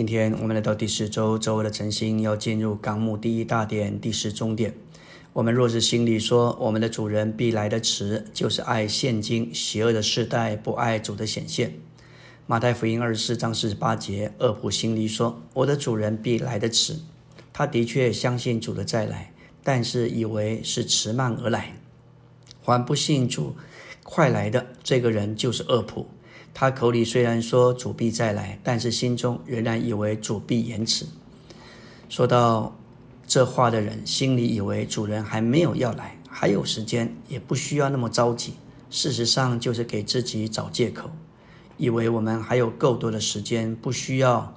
今天我们来到第十周，周围的晨星要进入纲目第一大点第十中点。我们若是心里说我们的主人必来的迟，就是爱现今邪恶的世代，不爱主的显现。马太福音二十四章四十八节，恶仆心里说我的主人必来的迟。他的确相信主的再来，但是以为是迟慢而来。还不信主快来的这个人就是恶仆。他口里虽然说主必再来，但是心中仍然以为主必延迟。说到这话的人，心里以为主人还没有要来，还有时间，也不需要那么着急。事实上，就是给自己找借口，以为我们还有够多的时间，不需要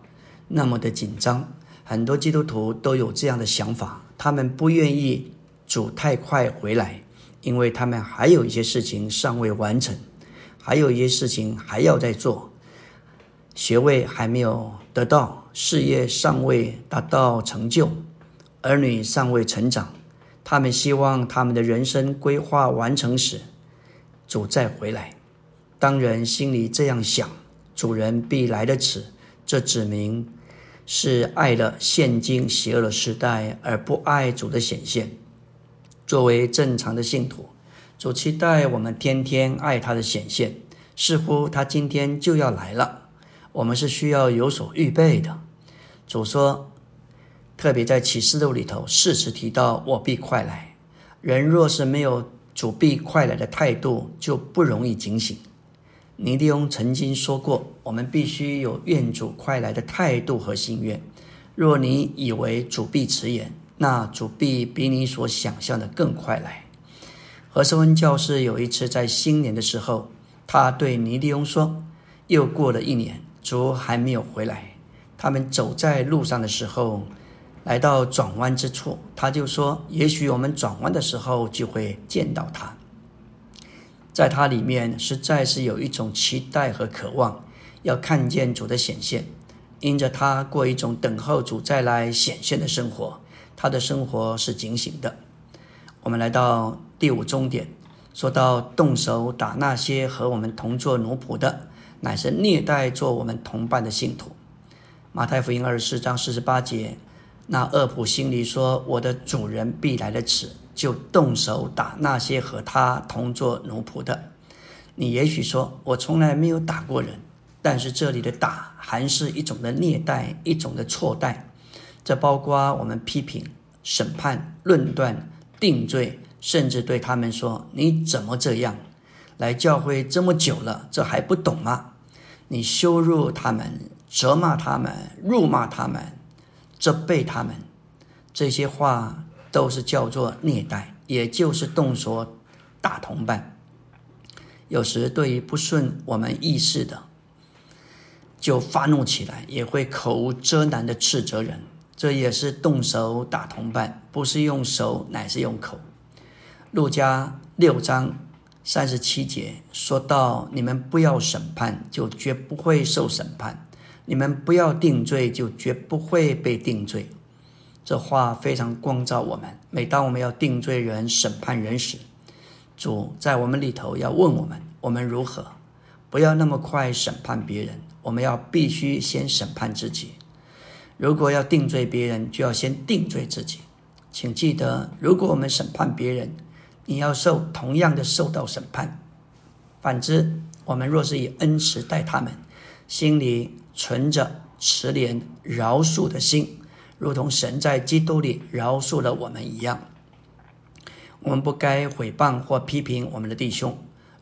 那么的紧张。很多基督徒都有这样的想法，他们不愿意主太快回来，因为他们还有一些事情尚未完成。还有一些事情还要再做，学位还没有得到，事业尚未达到成就，儿女尚未成长，他们希望他们的人生规划完成时，主再回来。当人心里这样想，主人必来的迟，这指明是爱了现今邪恶的时代，而不爱主的显现。作为正常的信徒。主期待我们天天爱他的显现，似乎他今天就要来了。我们是需要有所预备的。主说，特别在启示录里头，四次提到“我必快来”。人若是没有主必快来的态度，就不容易警醒。尼迪翁曾经说过，我们必须有愿主快来的态度和心愿。若你以为主必迟延，那主必比你所想象的更快来。何瑟温教士有一次在新年的时候，他对尼利翁说：“又过了一年，主还没有回来。”他们走在路上的时候，来到转弯之处，他就说：“也许我们转弯的时候就会见到他。”在他里面实在是有一种期待和渴望，要看见主的显现。因着他过一种等候主再来显现的生活，他的生活是警醒的。我们来到第五终点，说到动手打那些和我们同做奴仆的，乃是虐待做我们同伴的信徒。马太福音二十四章四十八节，那恶仆心里说：“我的主人必来的迟，就动手打那些和他同做奴仆的。”你也许说：“我从来没有打过人。”但是这里的打，还是一种的虐待，一种的错待。这包括我们批评、审判、论断。定罪，甚至对他们说：“你怎么这样？来教会这么久了，这还不懂吗？”你羞辱他们，责骂他们，辱骂他们，责备他们，这些话都是叫做虐待，也就是动手打同伴。有时对于不顺我们意识的，就发怒起来，也会口无遮拦的斥责人。这也是动手打同伴，不是用手，乃是用口。路加六章三十七节说到：“你们不要审判，就绝不会受审判；你们不要定罪，就绝不会被定罪。”这话非常光照我们。每当我们要定罪人、审判人时，主在我们里头要问我们：我们如何？不要那么快审判别人，我们要必须先审判自己。如果要定罪别人，就要先定罪自己。请记得，如果我们审判别人，你要受同样的受到审判。反之，我们若是以恩慈待他们，心里存着慈怜饶恕的心，如同神在基督里饶恕了我们一样，我们不该毁谤或批评我们的弟兄。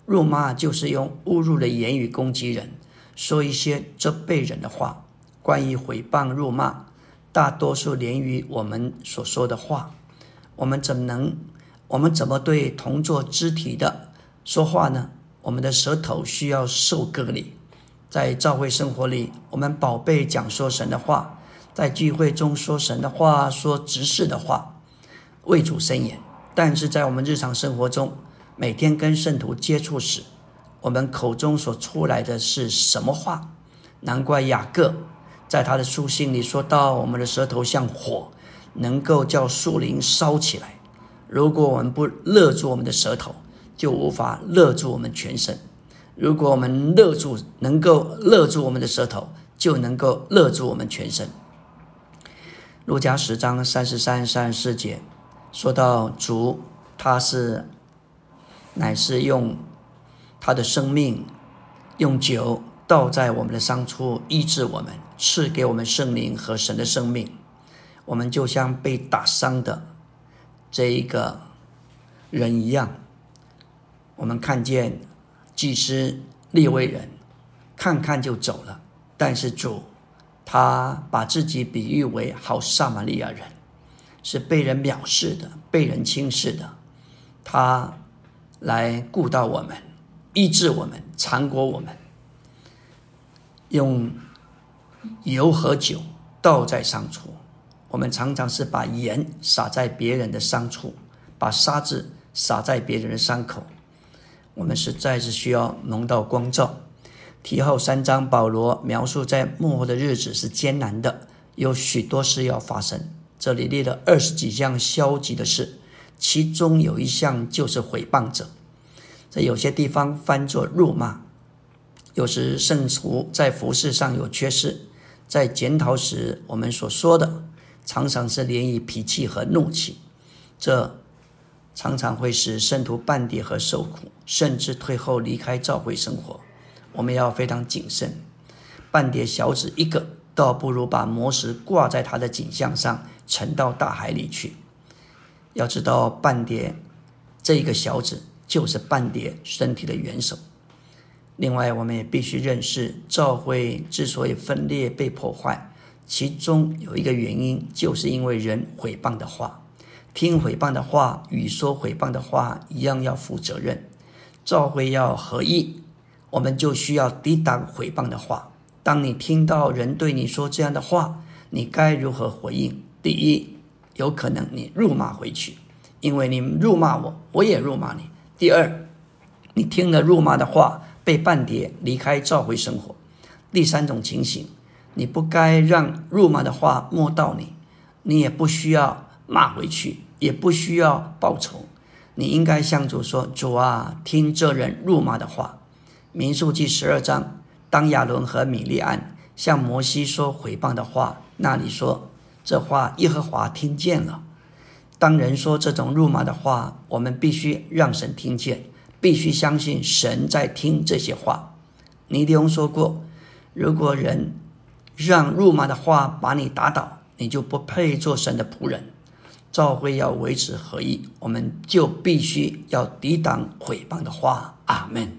辱骂就是用侮辱的言语攻击人，说一些责备人的话。关于诽谤、辱骂，大多数连于我们所说的话，我们怎能，我们怎么对同作肢体的说话呢？我们的舌头需要受隔离，在教会生活里，我们宝贝讲说神的话，在聚会中说神的话，说直视的话，为主伸言。但是在我们日常生活中，每天跟圣徒接触时，我们口中所出来的是什么话？难怪雅各。在他的书信里说到，我们的舌头像火，能够叫树林烧起来。如果我们不勒住我们的舌头，就无法勒住我们全身。如果我们勒住，能够勒住我们的舌头，就能够勒住我们全身。路加十章三十三、三十四节说到主，他是乃是用他的生命，用酒倒在我们的伤处，医治我们，赐给我们圣灵和神的生命。我们就像被打伤的这一个人一样，我们看见祭司利未人看看就走了，但是主。他把自己比喻为好撒玛利亚人，是被人藐视的、被人轻视的。他来顾到我们，医治我们，缠裹我们，用油和酒倒在上处。我们常常是把盐撒在别人的伤处，把沙子撒在别人的伤口。我们实在是需要蒙到光照。提后三章，保罗描述在幕后的日子是艰难的，有许多事要发生。这里列了二十几项消极的事，其中有一项就是毁谤者。在有些地方翻作辱骂。有时圣徒在服饰上有缺失，在检讨时，我们所说的常常是连于脾气和怒气，这常常会使圣徒半跌和受苦，甚至退后离开教会生活。我们要非常谨慎，半碟小子一个，倒不如把魔石挂在他的颈项上，沉到大海里去。要知道，半碟这个小子就是半碟身体的元首。另外，我们也必须认识，教会之所以分裂被破坏，其中有一个原因，就是因为人毁谤的话，听毁谤的话与说毁谤的话一样，要负责任。教会要合一。我们就需要抵挡毁谤的话。当你听到人对你说这样的话，你该如何回应？第一，有可能你辱骂回去，因为你辱骂我，我也辱骂你。第二，你听了辱骂的话，被半跌离开教会生活。第三种情形，你不该让辱骂的话摸到你，你也不需要骂回去，也不需要报仇。你应该向主说：“主啊，听这人辱骂的话。”民数记十二章，当亚伦和米利安向摩西说毁谤的话，那里说这话耶和华听见了。当人说这种辱骂的话，我们必须让神听见，必须相信神在听这些话。尼迪翁说过，如果人让辱骂的话把你打倒，你就不配做神的仆人。教会要维持合一，我们就必须要抵挡毁谤的话。阿门。